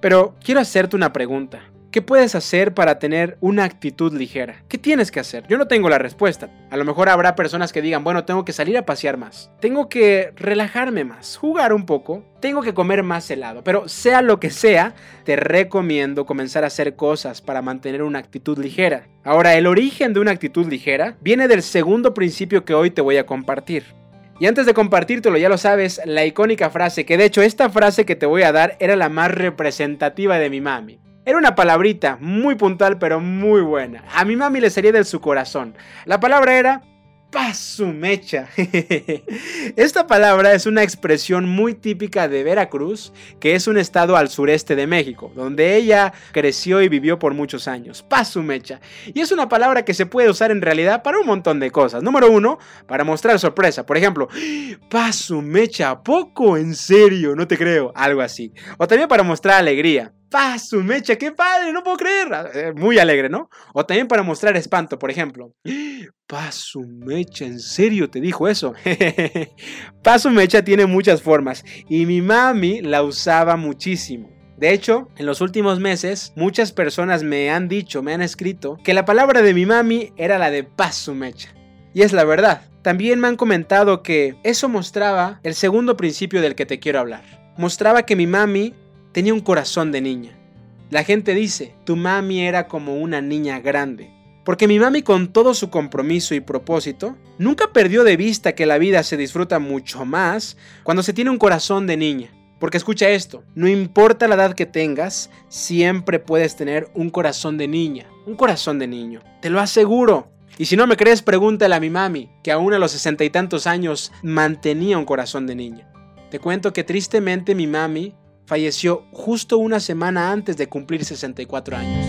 Pero quiero hacerte una pregunta. ¿Qué puedes hacer para tener una actitud ligera? ¿Qué tienes que hacer? Yo no tengo la respuesta. A lo mejor habrá personas que digan, bueno, tengo que salir a pasear más, tengo que relajarme más, jugar un poco, tengo que comer más helado. Pero sea lo que sea, te recomiendo comenzar a hacer cosas para mantener una actitud ligera. Ahora, el origen de una actitud ligera viene del segundo principio que hoy te voy a compartir. Y antes de compartírtelo, ya lo sabes, la icónica frase, que de hecho esta frase que te voy a dar era la más representativa de mi mami. Era una palabrita muy puntual pero muy buena. A mi mami le sería de su corazón. La palabra era pasumecha. Esta palabra es una expresión muy típica de Veracruz, que es un estado al sureste de México, donde ella creció y vivió por muchos años. Pasumecha. Y es una palabra que se puede usar en realidad para un montón de cosas. Número uno, para mostrar sorpresa. Por ejemplo, pasumecha, poco en serio, no te creo. Algo así. O también para mostrar alegría. Paso, mecha, qué padre, no puedo creer. Ah, eh, muy alegre, ¿no? O también para mostrar espanto, por ejemplo. Paso, mecha, ¿en serio te dijo eso? Paso, mecha tiene muchas formas y mi mami la usaba muchísimo. De hecho, en los últimos meses, muchas personas me han dicho, me han escrito, que la palabra de mi mami era la de paso, mecha. Y es la verdad. También me han comentado que eso mostraba el segundo principio del que te quiero hablar. Mostraba que mi mami tenía un corazón de niña. La gente dice, tu mami era como una niña grande. Porque mi mami con todo su compromiso y propósito, nunca perdió de vista que la vida se disfruta mucho más cuando se tiene un corazón de niña. Porque escucha esto, no importa la edad que tengas, siempre puedes tener un corazón de niña, un corazón de niño. Te lo aseguro. Y si no me crees, pregúntale a mi mami, que aún a los sesenta y tantos años mantenía un corazón de niña. Te cuento que tristemente mi mami falleció justo una semana antes de cumplir 64 años.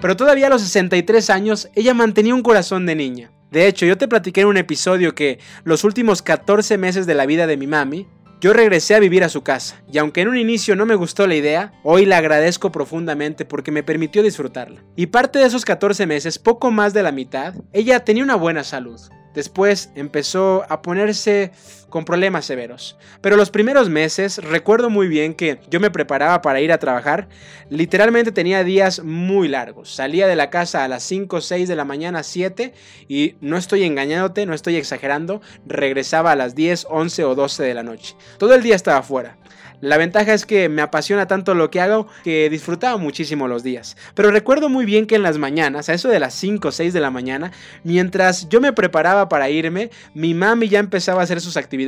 Pero todavía a los 63 años ella mantenía un corazón de niña. De hecho, yo te platiqué en un episodio que los últimos 14 meses de la vida de mi mami, yo regresé a vivir a su casa, y aunque en un inicio no me gustó la idea, hoy la agradezco profundamente porque me permitió disfrutarla. Y parte de esos 14 meses, poco más de la mitad, ella tenía una buena salud. Después empezó a ponerse con problemas severos. Pero los primeros meses recuerdo muy bien que yo me preparaba para ir a trabajar. Literalmente tenía días muy largos. Salía de la casa a las 5 o 6 de la mañana, 7 y no estoy engañándote, no estoy exagerando. Regresaba a las 10, 11 o 12 de la noche. Todo el día estaba afuera. La ventaja es que me apasiona tanto lo que hago que disfrutaba muchísimo los días. Pero recuerdo muy bien que en las mañanas, a eso de las 5 o 6 de la mañana, mientras yo me preparaba para irme, mi mami ya empezaba a hacer sus actividades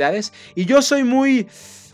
y yo soy muy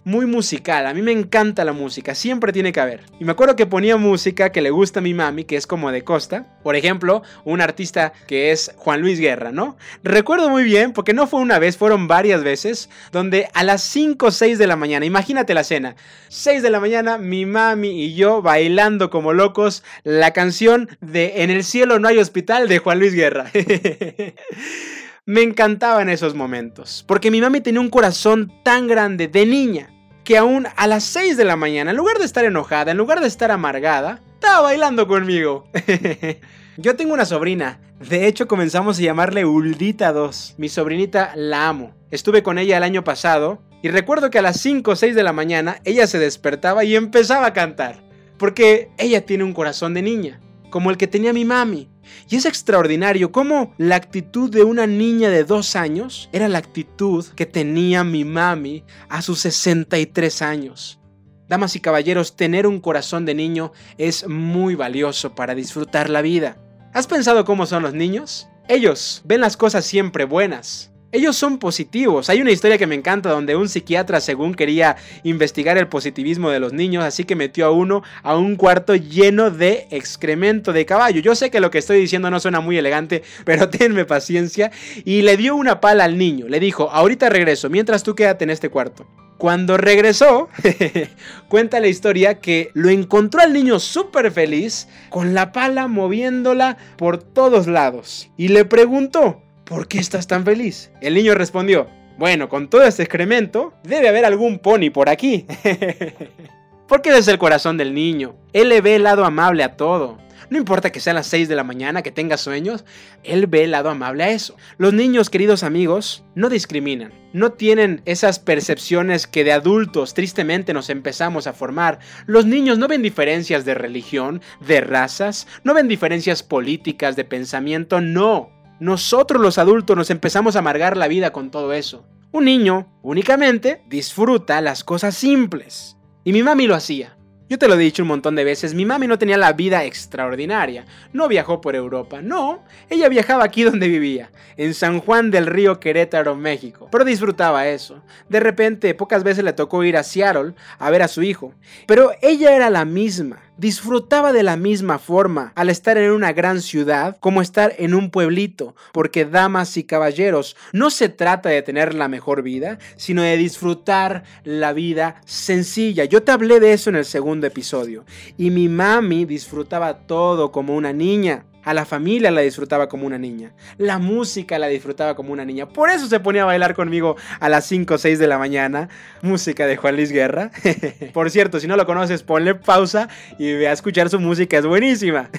muy musical. A mí me encanta la música, siempre tiene que haber. Y me acuerdo que ponía música que le gusta a mi mami, que es como de costa. Por ejemplo, un artista que es Juan Luis Guerra, ¿no? Recuerdo muy bien, porque no fue una vez, fueron varias veces, donde a las 5 o 6 de la mañana, imagínate la cena, 6 de la mañana, mi mami y yo bailando como locos la canción de En el cielo no hay hospital de Juan Luis Guerra. Me encantaban esos momentos, porque mi mami tenía un corazón tan grande de niña, que aún a las 6 de la mañana, en lugar de estar enojada, en lugar de estar amargada, estaba bailando conmigo. Yo tengo una sobrina, de hecho comenzamos a llamarle Uldita 2, mi sobrinita la amo. Estuve con ella el año pasado y recuerdo que a las 5 o 6 de la mañana ella se despertaba y empezaba a cantar, porque ella tiene un corazón de niña, como el que tenía mi mami. Y es extraordinario cómo la actitud de una niña de dos años era la actitud que tenía mi mami a sus 63 años. Damas y caballeros, tener un corazón de niño es muy valioso para disfrutar la vida. ¿Has pensado cómo son los niños? Ellos ven las cosas siempre buenas. Ellos son positivos. Hay una historia que me encanta donde un psiquiatra según quería investigar el positivismo de los niños, así que metió a uno a un cuarto lleno de excremento de caballo. Yo sé que lo que estoy diciendo no suena muy elegante, pero tenme paciencia. Y le dio una pala al niño. Le dijo, ahorita regreso, mientras tú quédate en este cuarto. Cuando regresó, cuenta la historia que lo encontró al niño súper feliz, con la pala moviéndola por todos lados. Y le preguntó, ¿por qué estás tan feliz? El niño respondió, bueno, con todo este excremento, debe haber algún pony por aquí. Porque es el corazón del niño. Él le ve el lado amable a todo. No importa que sean las 6 de la mañana, que tengas sueños, Él ve el lado amable a eso. Los niños, queridos amigos, no discriminan, no tienen esas percepciones que de adultos tristemente nos empezamos a formar. Los niños no ven diferencias de religión, de razas, no ven diferencias políticas, de pensamiento, no. Nosotros los adultos nos empezamos a amargar la vida con todo eso. Un niño únicamente disfruta las cosas simples. Y mi mami lo hacía. Yo te lo he dicho un montón de veces, mi mami no tenía la vida extraordinaria, no viajó por Europa, no, ella viajaba aquí donde vivía, en San Juan del Río Querétaro, México, pero disfrutaba eso. De repente, pocas veces le tocó ir a Seattle a ver a su hijo, pero ella era la misma, disfrutaba de la misma forma al estar en una gran ciudad como estar en un pueblito, porque damas y caballeros, no se trata de tener la mejor vida, sino de disfrutar la vida sencilla. Yo te hablé de eso en el segundo episodio, y mi mami disfrutaba todo como una niña. A la familia la disfrutaba como una niña. La música la disfrutaba como una niña. Por eso se ponía a bailar conmigo a las 5 o 6 de la mañana. Música de Juan Luis Guerra. Por cierto, si no lo conoces, ponle pausa y ve a escuchar su música. Es buenísima.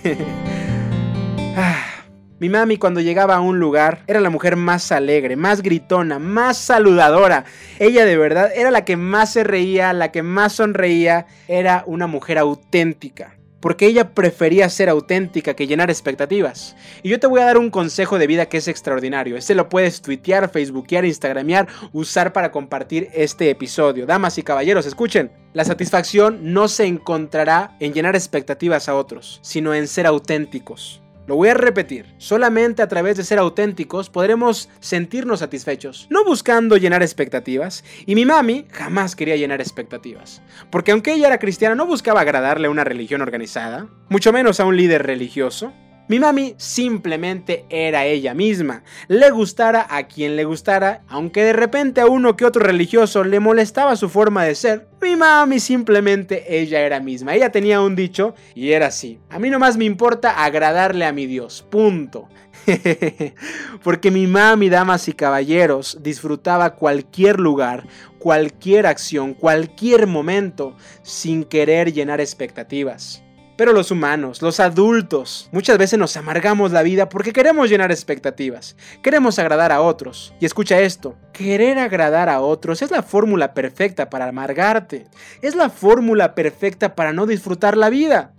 Ah, mi mami cuando llegaba a un lugar era la mujer más alegre, más gritona, más saludadora. Ella de verdad era la que más se reía, la que más sonreía. Era una mujer auténtica porque ella prefería ser auténtica que llenar expectativas. Y yo te voy a dar un consejo de vida que es extraordinario. Este lo puedes tuitear, facebookear, instagramear, usar para compartir este episodio. Damas y caballeros, escuchen. La satisfacción no se encontrará en llenar expectativas a otros, sino en ser auténticos. Lo voy a repetir, solamente a través de ser auténticos podremos sentirnos satisfechos, no buscando llenar expectativas, y mi mami jamás quería llenar expectativas, porque aunque ella era cristiana no buscaba agradarle a una religión organizada, mucho menos a un líder religioso, mi mami simplemente era ella misma. Le gustara a quien le gustara, aunque de repente a uno que otro religioso le molestaba su forma de ser, mi mami simplemente ella era misma. Ella tenía un dicho y era así. A mí nomás me importa agradarle a mi Dios. Punto. Porque mi mami, damas y caballeros, disfrutaba cualquier lugar, cualquier acción, cualquier momento, sin querer llenar expectativas. Pero los humanos, los adultos, muchas veces nos amargamos la vida porque queremos llenar expectativas, queremos agradar a otros. Y escucha esto, querer agradar a otros es la fórmula perfecta para amargarte, es la fórmula perfecta para no disfrutar la vida.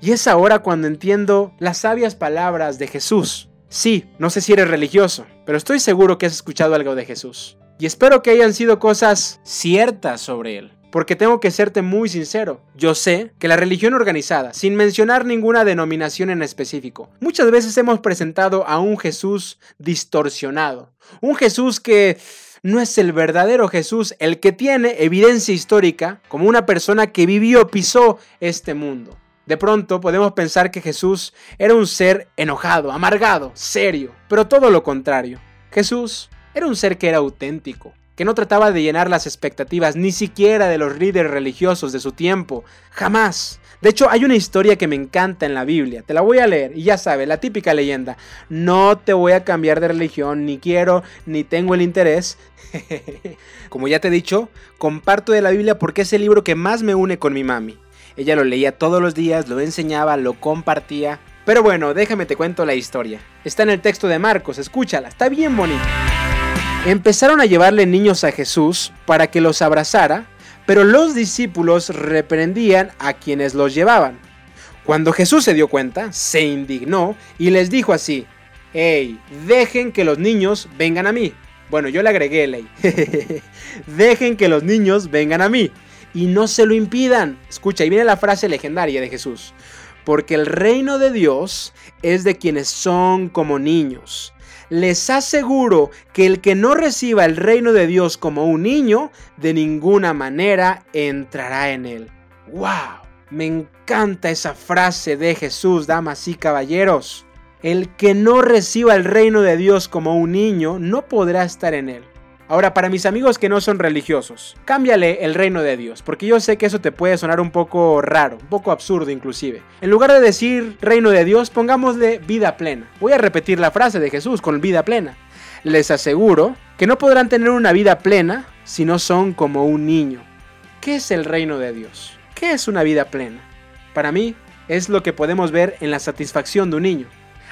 Y es ahora cuando entiendo las sabias palabras de Jesús. Sí, no sé si eres religioso, pero estoy seguro que has escuchado algo de Jesús. Y espero que hayan sido cosas ciertas sobre él. Porque tengo que serte muy sincero, yo sé que la religión organizada, sin mencionar ninguna denominación en específico, muchas veces hemos presentado a un Jesús distorsionado, un Jesús que no es el verdadero Jesús, el que tiene evidencia histórica como una persona que vivió, pisó este mundo. De pronto podemos pensar que Jesús era un ser enojado, amargado, serio, pero todo lo contrario. Jesús era un ser que era auténtico, que no trataba de llenar las expectativas ni siquiera de los líderes religiosos de su tiempo, jamás. De hecho, hay una historia que me encanta en la Biblia, te la voy a leer y ya sabes, la típica leyenda, no te voy a cambiar de religión, ni quiero, ni tengo el interés. Como ya te he dicho, comparto de la Biblia porque es el libro que más me une con mi mami. Ella lo leía todos los días, lo enseñaba, lo compartía. Pero bueno, déjame te cuento la historia. Está en el texto de Marcos, escúchala, está bien bonita. Empezaron a llevarle niños a Jesús para que los abrazara, pero los discípulos reprendían a quienes los llevaban. Cuando Jesús se dio cuenta, se indignó y les dijo así, hey, dejen que los niños vengan a mí. Bueno, yo le agregué ley. dejen que los niños vengan a mí y no se lo impidan. Escucha, y viene la frase legendaria de Jesús. Porque el reino de Dios es de quienes son como niños les aseguro que el que no reciba el reino de Dios como un niño, de ninguna manera entrará en él. ¡Wow! Me encanta esa frase de Jesús, damas y caballeros. El que no reciba el reino de Dios como un niño, no podrá estar en él. Ahora, para mis amigos que no son religiosos, cámbiale el reino de Dios, porque yo sé que eso te puede sonar un poco raro, un poco absurdo inclusive. En lugar de decir reino de Dios, pongámosle vida plena. Voy a repetir la frase de Jesús con vida plena. Les aseguro que no podrán tener una vida plena si no son como un niño. ¿Qué es el reino de Dios? ¿Qué es una vida plena? Para mí, es lo que podemos ver en la satisfacción de un niño.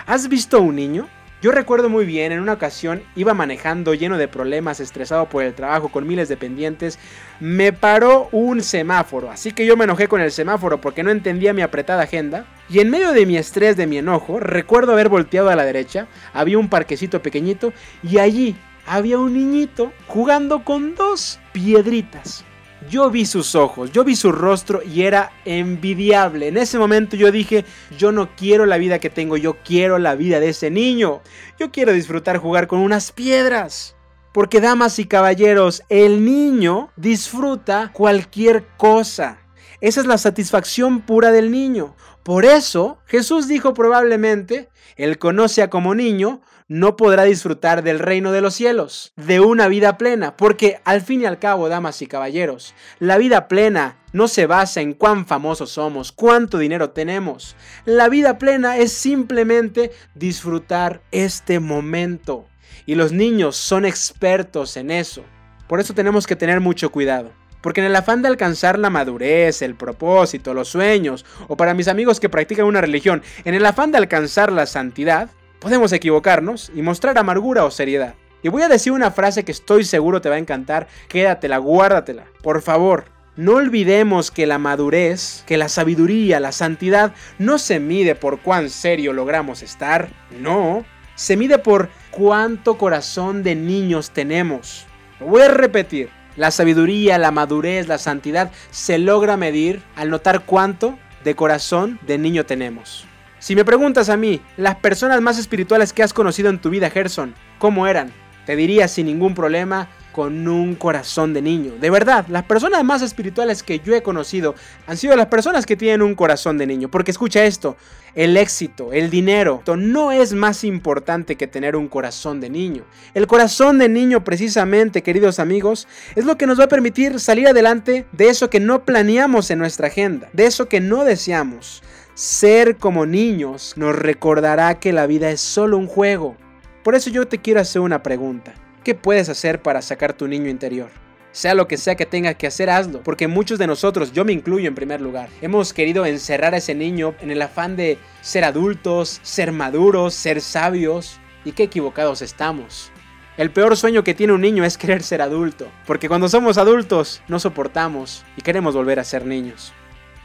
¿Has visto un niño? Yo recuerdo muy bien, en una ocasión iba manejando lleno de problemas, estresado por el trabajo, con miles de pendientes, me paró un semáforo, así que yo me enojé con el semáforo porque no entendía mi apretada agenda, y en medio de mi estrés, de mi enojo, recuerdo haber volteado a la derecha, había un parquecito pequeñito, y allí había un niñito jugando con dos piedritas. Yo vi sus ojos, yo vi su rostro y era envidiable. En ese momento yo dije, yo no quiero la vida que tengo, yo quiero la vida de ese niño. Yo quiero disfrutar jugar con unas piedras. Porque damas y caballeros, el niño disfruta cualquier cosa. Esa es la satisfacción pura del niño. Por eso Jesús dijo probablemente, Él conoce a como niño, no podrá disfrutar del reino de los cielos, de una vida plena, porque al fin y al cabo, damas y caballeros, la vida plena no se basa en cuán famosos somos, cuánto dinero tenemos. La vida plena es simplemente disfrutar este momento. Y los niños son expertos en eso. Por eso tenemos que tener mucho cuidado. Porque en el afán de alcanzar la madurez, el propósito, los sueños, o para mis amigos que practican una religión, en el afán de alcanzar la santidad, Podemos equivocarnos y mostrar amargura o seriedad. Y voy a decir una frase que estoy seguro te va a encantar, quédatela, guárdatela. Por favor, no olvidemos que la madurez, que la sabiduría, la santidad no se mide por cuán serio logramos estar, no, se mide por cuánto corazón de niños tenemos. Lo voy a repetir, la sabiduría, la madurez, la santidad se logra medir al notar cuánto de corazón de niño tenemos. Si me preguntas a mí, las personas más espirituales que has conocido en tu vida, Gerson, ¿cómo eran? Te diría sin ningún problema, con un corazón de niño. De verdad, las personas más espirituales que yo he conocido han sido las personas que tienen un corazón de niño. Porque escucha esto, el éxito, el dinero, no es más importante que tener un corazón de niño. El corazón de niño precisamente, queridos amigos, es lo que nos va a permitir salir adelante de eso que no planeamos en nuestra agenda, de eso que no deseamos. Ser como niños nos recordará que la vida es solo un juego. Por eso yo te quiero hacer una pregunta. ¿Qué puedes hacer para sacar tu niño interior? Sea lo que sea que tengas que hacer, hazlo. Porque muchos de nosotros, yo me incluyo en primer lugar, hemos querido encerrar a ese niño en el afán de ser adultos, ser maduros, ser sabios. Y qué equivocados estamos. El peor sueño que tiene un niño es querer ser adulto. Porque cuando somos adultos no soportamos y queremos volver a ser niños.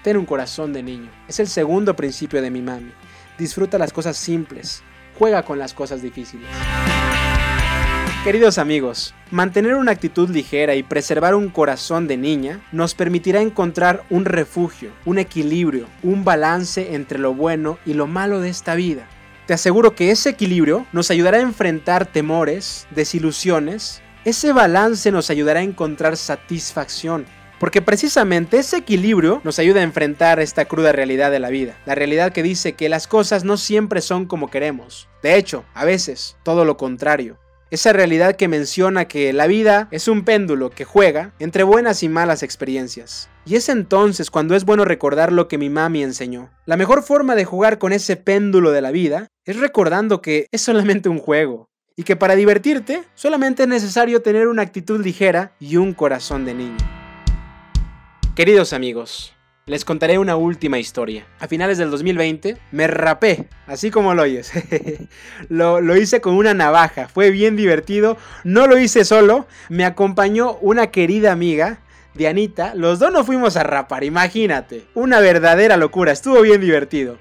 Ten un corazón de niño. Es el segundo principio de mi mami. Disfruta las cosas simples. Juega con las cosas difíciles. Queridos amigos, mantener una actitud ligera y preservar un corazón de niña nos permitirá encontrar un refugio, un equilibrio, un balance entre lo bueno y lo malo de esta vida. Te aseguro que ese equilibrio nos ayudará a enfrentar temores, desilusiones. Ese balance nos ayudará a encontrar satisfacción, porque precisamente ese equilibrio nos ayuda a enfrentar esta cruda realidad de la vida. La realidad que dice que las cosas no siempre son como queremos. De hecho, a veces, todo lo contrario. Esa realidad que menciona que la vida es un péndulo que juega entre buenas y malas experiencias. Y es entonces cuando es bueno recordar lo que mi mami enseñó. La mejor forma de jugar con ese péndulo de la vida es recordando que es solamente un juego. Y que para divertirte solamente es necesario tener una actitud ligera y un corazón de niño. Queridos amigos, les contaré una última historia. A finales del 2020 me rapé, así como lo oyes. lo, lo, hice con una navaja, fue bien divertido. No lo hice solo, me acompañó una querida amiga, Dianita. Los dos nos fuimos a rapar, imagínate. Una verdadera locura, estuvo bien divertido.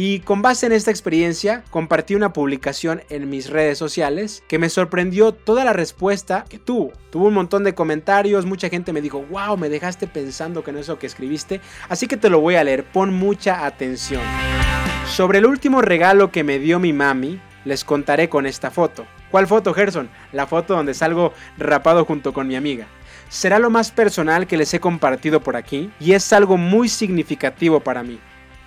Y con base en esta experiencia, compartí una publicación en mis redes sociales que me sorprendió toda la respuesta que tuvo. Tuvo un montón de comentarios, mucha gente me dijo, wow, me dejaste pensando que no es lo que escribiste, así que te lo voy a leer, pon mucha atención. Sobre el último regalo que me dio mi mami, les contaré con esta foto. ¿Cuál foto, Gerson? La foto donde salgo rapado junto con mi amiga será lo más personal que les he compartido por aquí y es algo muy significativo para mí.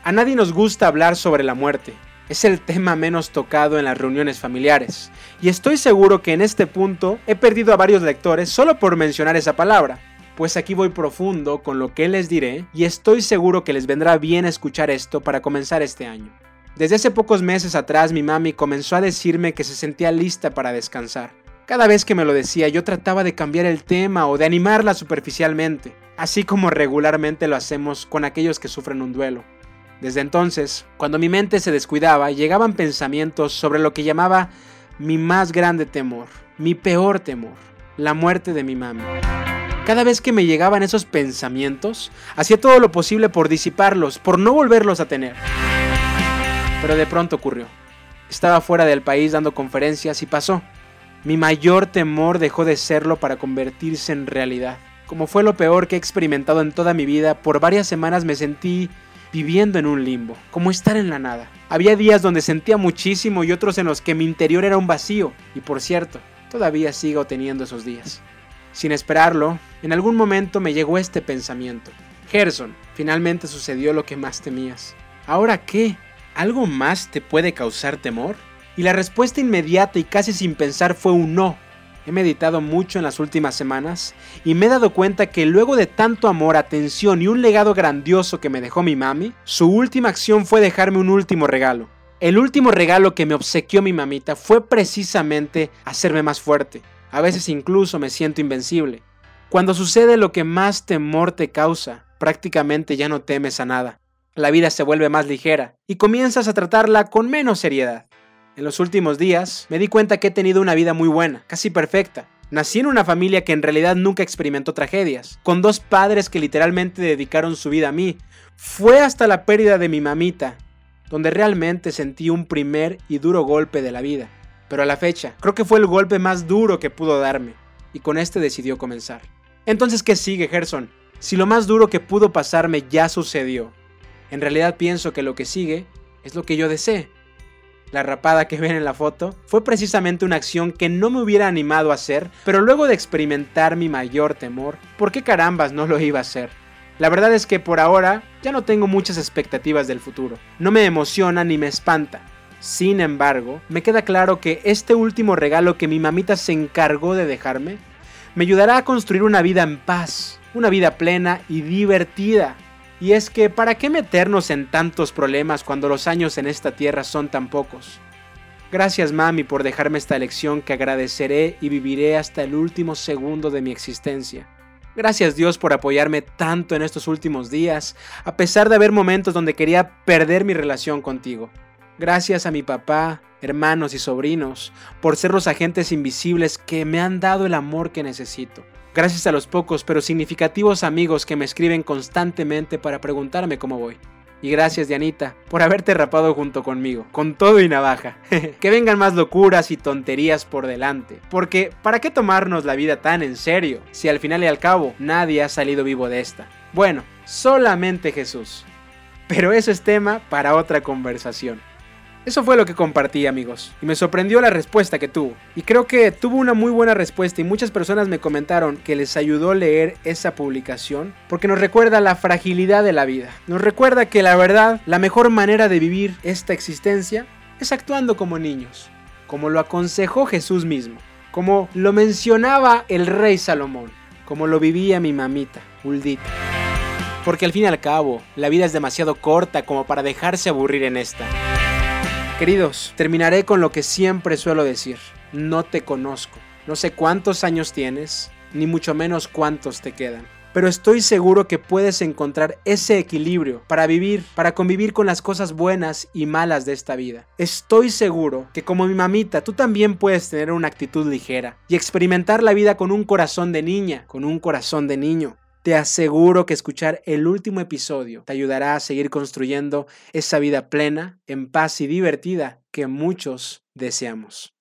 A nadie nos gusta hablar sobre la muerte. Es el tema menos tocado en las reuniones familiares. Y estoy seguro que en este punto he perdido a varios lectores solo por mencionar esa palabra. Pues aquí voy profundo con lo que les diré y estoy seguro que les vendrá bien escuchar esto para comenzar este año. Desde hace pocos meses atrás mi mami comenzó a decirme que se sentía lista para descansar. Cada vez que me lo decía yo trataba de cambiar el tema o de animarla superficialmente, así como regularmente lo hacemos con aquellos que sufren un duelo. Desde entonces, cuando mi mente se descuidaba, llegaban pensamientos sobre lo que llamaba mi más grande temor, mi peor temor, la muerte de mi mami. Cada vez que me llegaban esos pensamientos, hacía todo lo posible por disiparlos, por no volverlos a tener. Pero de pronto ocurrió. Estaba fuera del país dando conferencias y pasó. Mi mayor temor dejó de serlo para convertirse en realidad. Como fue lo peor que he experimentado en toda mi vida, por varias semanas me sentí viviendo en un limbo, como estar en la nada. Había días donde sentía muchísimo y otros en los que mi interior era un vacío. Y por cierto, todavía sigo teniendo esos días. Sin esperarlo, en algún momento me llegó este pensamiento. Gerson, finalmente sucedió lo que más temías. ¿Ahora qué? ¿Algo más te puede causar temor? Y la respuesta inmediata y casi sin pensar fue un no. He meditado mucho en las últimas semanas y me he dado cuenta que luego de tanto amor, atención y un legado grandioso que me dejó mi mami, su última acción fue dejarme un último regalo. El último regalo que me obsequió mi mamita fue precisamente hacerme más fuerte. A veces incluso me siento invencible. Cuando sucede lo que más temor te causa, prácticamente ya no temes a nada la vida se vuelve más ligera y comienzas a tratarla con menos seriedad. En los últimos días me di cuenta que he tenido una vida muy buena, casi perfecta. Nací en una familia que en realidad nunca experimentó tragedias, con dos padres que literalmente dedicaron su vida a mí. Fue hasta la pérdida de mi mamita, donde realmente sentí un primer y duro golpe de la vida. Pero a la fecha, creo que fue el golpe más duro que pudo darme, y con este decidió comenzar. Entonces, ¿qué sigue, Gerson? Si lo más duro que pudo pasarme ya sucedió, en realidad pienso que lo que sigue es lo que yo desee. La rapada que ven en la foto fue precisamente una acción que no me hubiera animado a hacer, pero luego de experimentar mi mayor temor, ¿por qué carambas no lo iba a hacer? La verdad es que por ahora ya no tengo muchas expectativas del futuro. No me emociona ni me espanta. Sin embargo, me queda claro que este último regalo que mi mamita se encargó de dejarme me ayudará a construir una vida en paz, una vida plena y divertida. Y es que, ¿para qué meternos en tantos problemas cuando los años en esta tierra son tan pocos? Gracias mami por dejarme esta lección que agradeceré y viviré hasta el último segundo de mi existencia. Gracias Dios por apoyarme tanto en estos últimos días, a pesar de haber momentos donde quería perder mi relación contigo. Gracias a mi papá, hermanos y sobrinos, por ser los agentes invisibles que me han dado el amor que necesito. Gracias a los pocos pero significativos amigos que me escriben constantemente para preguntarme cómo voy. Y gracias Dianita por haberte rapado junto conmigo, con todo y navaja. que vengan más locuras y tonterías por delante. Porque, ¿para qué tomarnos la vida tan en serio si al final y al cabo nadie ha salido vivo de esta? Bueno, solamente Jesús. Pero eso es tema para otra conversación. Eso fue lo que compartí amigos, y me sorprendió la respuesta que tuvo. Y creo que tuvo una muy buena respuesta y muchas personas me comentaron que les ayudó leer esa publicación porque nos recuerda la fragilidad de la vida. Nos recuerda que la verdad, la mejor manera de vivir esta existencia es actuando como niños, como lo aconsejó Jesús mismo, como lo mencionaba el rey Salomón, como lo vivía mi mamita, Uldita. Porque al fin y al cabo, la vida es demasiado corta como para dejarse aburrir en esta. Queridos, terminaré con lo que siempre suelo decir. No te conozco. No sé cuántos años tienes, ni mucho menos cuántos te quedan. Pero estoy seguro que puedes encontrar ese equilibrio para vivir, para convivir con las cosas buenas y malas de esta vida. Estoy seguro que como mi mamita, tú también puedes tener una actitud ligera y experimentar la vida con un corazón de niña, con un corazón de niño. Te aseguro que escuchar el último episodio te ayudará a seguir construyendo esa vida plena, en paz y divertida que muchos deseamos.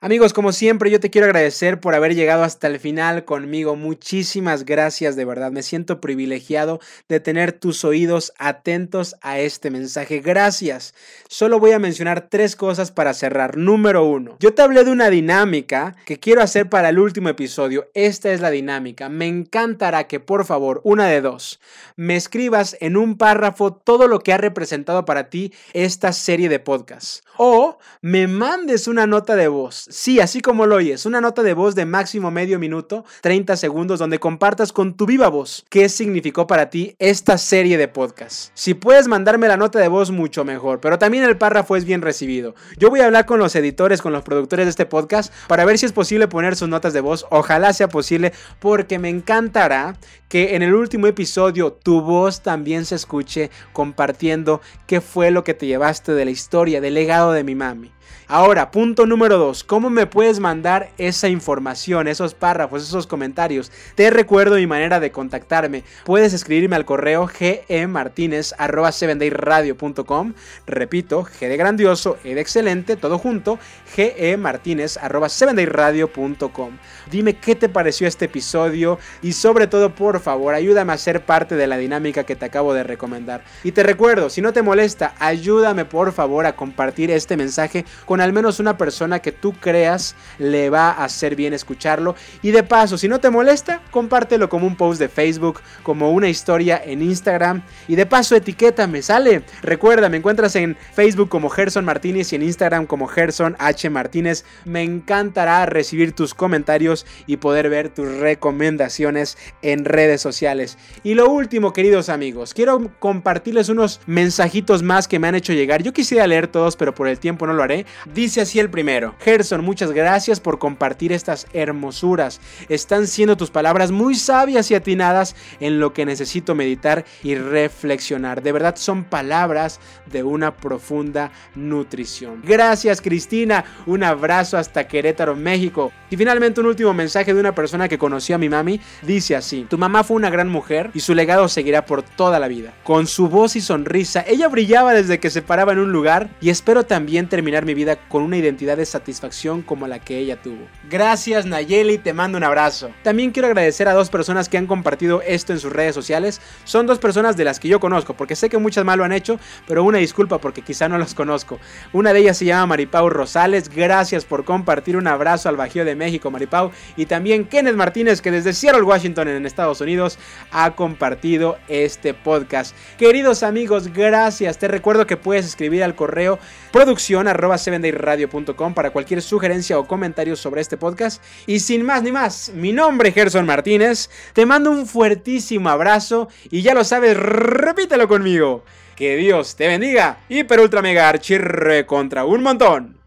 Amigos, como siempre, yo te quiero agradecer por haber llegado hasta el final conmigo. Muchísimas gracias, de verdad. Me siento privilegiado de tener tus oídos atentos a este mensaje. Gracias. Solo voy a mencionar tres cosas para cerrar. Número uno, yo te hablé de una dinámica que quiero hacer para el último episodio. Esta es la dinámica. Me encantará que, por favor, una de dos, me escribas en un párrafo todo lo que ha representado para ti esta serie de podcasts. O me mandes una nota de voz Sí, así como lo oyes, una nota de voz de máximo medio minuto, 30 segundos, donde compartas con tu viva voz qué significó para ti esta serie de podcasts. Si puedes mandarme la nota de voz, mucho mejor, pero también el párrafo es bien recibido. Yo voy a hablar con los editores, con los productores de este podcast, para ver si es posible poner sus notas de voz. Ojalá sea posible, porque me encantará que en el último episodio tu voz también se escuche compartiendo qué fue lo que te llevaste de la historia, del legado de mi mami. Ahora, punto número 2. ¿Cómo me puedes mandar esa información, esos párrafos, esos comentarios? Te recuerdo mi manera de contactarme. Puedes escribirme al correo gemartinez.com. Repito, G de grandioso, E de excelente, todo junto, gemartinez.com. Dime qué te pareció este episodio y sobre todo, por favor, ayúdame a ser parte de la dinámica que te acabo de recomendar. Y te recuerdo, si no te molesta, ayúdame por favor a compartir este mensaje con al menos una persona que tú creas le va a hacer bien escucharlo. Y de paso, si no te molesta, compártelo como un post de Facebook, como una historia en Instagram. Y de paso, etiquétame, sale. Recuerda, me encuentras en Facebook como Gerson Martínez y en Instagram como Gerson H. Martínez. Me encantará recibir tus comentarios y poder ver tus recomendaciones en redes sociales. Y lo último, queridos amigos, quiero compartirles unos mensajitos más que me han hecho llegar. Yo quisiera leer todos, pero por el tiempo no lo haré. Dice así el primero. Gerson, muchas gracias por compartir estas hermosuras. Están siendo tus palabras muy sabias y atinadas en lo que necesito meditar y reflexionar. De verdad son palabras de una profunda nutrición. Gracias Cristina. Un abrazo hasta Querétaro, México. Y finalmente un último mensaje de una persona que conoció a mi mami. Dice así. Tu mamá fue una gran mujer y su legado seguirá por toda la vida. Con su voz y sonrisa, ella brillaba desde que se paraba en un lugar y espero también terminar mi vida con una identidad de satisfacción como la que ella tuvo. Gracias Nayeli, te mando un abrazo. También quiero agradecer a dos personas que han compartido esto en sus redes sociales. Son dos personas de las que yo conozco, porque sé que muchas más lo han hecho, pero una disculpa porque quizá no los conozco. Una de ellas se llama Maripau Rosales, gracias por compartir un abrazo al Bajío de México, Maripau. Y también Kenneth Martínez, que desde Seattle, Washington, en Estados Unidos, ha compartido este podcast. Queridos amigos, gracias. Te recuerdo que puedes escribir al correo producción arroba radio.com para cualquier sugerencia o comentario sobre este podcast. Y sin más ni más, mi nombre es Gerson Martínez, te mando un fuertísimo abrazo y ya lo sabes, repítelo conmigo. Que Dios te bendiga, hiper ultra mega archirre contra un montón.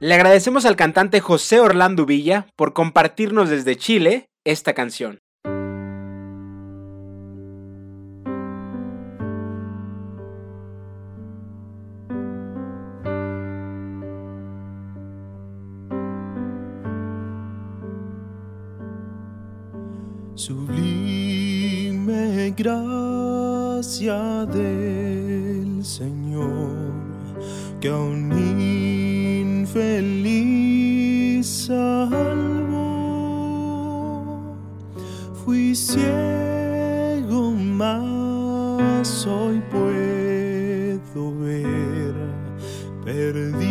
Le agradecemos al cantante José Orlando Villa por compartirnos desde Chile esta canción. Sublime gracia del Señor, que a un infeliz salvó. Fui ciego, mas hoy puedo ver, perdido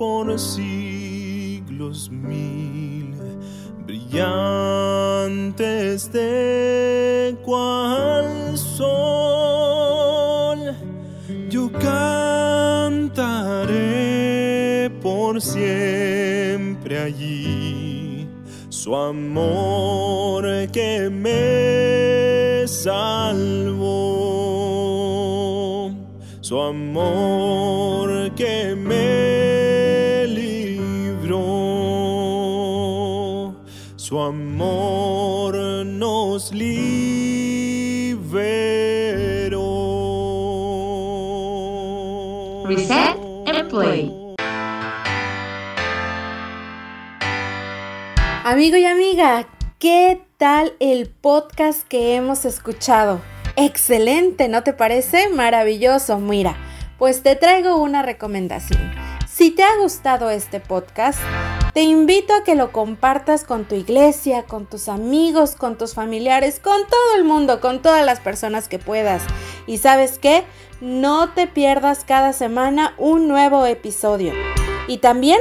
por siglos mil brillantes de cual sol yo cantaré por siempre allí. Su amor que me salvó, su amor su amor nos liberó. Reset and play. Amigo y amiga, ¿qué tal el podcast que hemos escuchado? Excelente, ¿no te parece? Maravilloso, mira, pues te traigo una recomendación. Si te ha gustado este podcast, te invito a que lo compartas con tu iglesia, con tus amigos, con tus familiares, con todo el mundo, con todas las personas que puedas. Y sabes qué? No te pierdas cada semana un nuevo episodio. Y también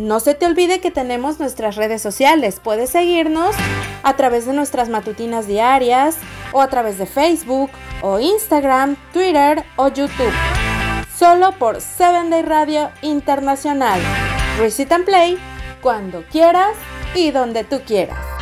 no se te olvide que tenemos nuestras redes sociales. Puedes seguirnos a través de nuestras matutinas diarias o a través de Facebook o Instagram, Twitter o YouTube. Solo por 7 Day Radio Internacional. Recite and Play cuando quieras y donde tú quieras.